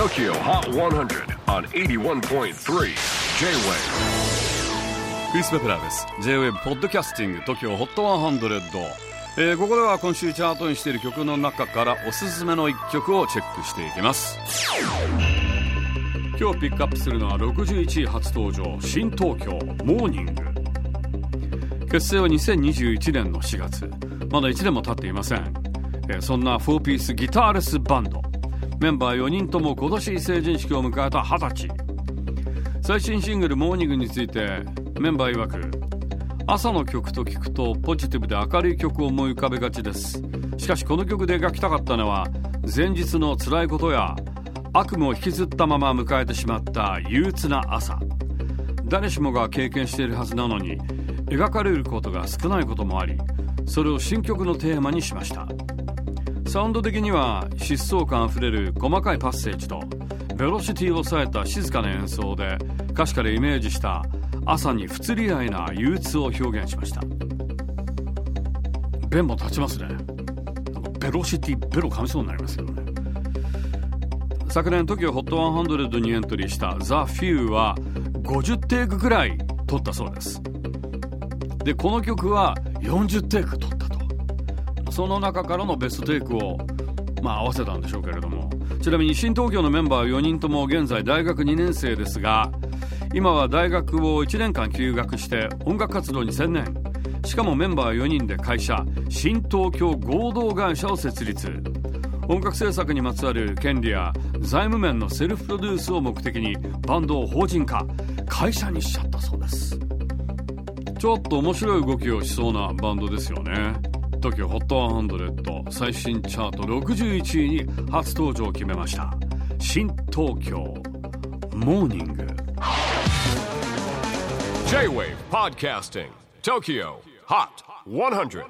TOKYO HOT 100 on 81.3 J-WAVE クリス・ベプラーです。J-WAVE ポッドキャスティング TOKYO HOT 100、えー、ここでは今週チャートにしている曲の中からおすすめの一曲をチェックしていきます。今日ピックアップするのは61位初登場新東京モーニング。結成は2021年の4月。まだ1年も経っていません、えー、そんな4ピースギターレスバンドメンバー4人とも今年成人式を迎えた20歳。最新シングル「モーニング」についてメンバー曰く朝の曲と聞くとポジティブで明るい曲を思い浮かべがちです。しかしこの曲で描きたかったのは前日の辛いことや悪夢を引きずったまま迎えてしまった憂鬱な朝。誰しもが経験しているはずなのに描かれることが少ないこともありそれを新曲のテーマにしました。サウンド的には疾走感あふれる細かいパッセージとベロシティを抑えた静かな演奏で歌詞からイメージした朝に不釣り合いな憂鬱を表現しました。弁も立ちますね。ベロシティベロ噛みそうになりますけどね。昨年 TOKIOHOT100 にエントリーした The Few は50テイクくらい撮ったそうです。でこの曲は40テイク撮った。とその中からのベストテイクをまあ合わせたんでしょうけれども。ちなみに新東京のメンバー4人とも現在大学2年生ですが今は大学を1年間休学して音楽活動に専念。しかもメンバー4人で会社新東京合同会社を設立。音楽制作にまつわる権利や財務面のセルフプロデュースを目的にバンドを法人化会社にしちゃったそうです。ちょっと面白い動きをしそうなバンドですよね。TOKIOHOT100 最新チャート61位に初登場を決めました新東京モーニング J-WAVE PODCASTING TOKYO HOT 100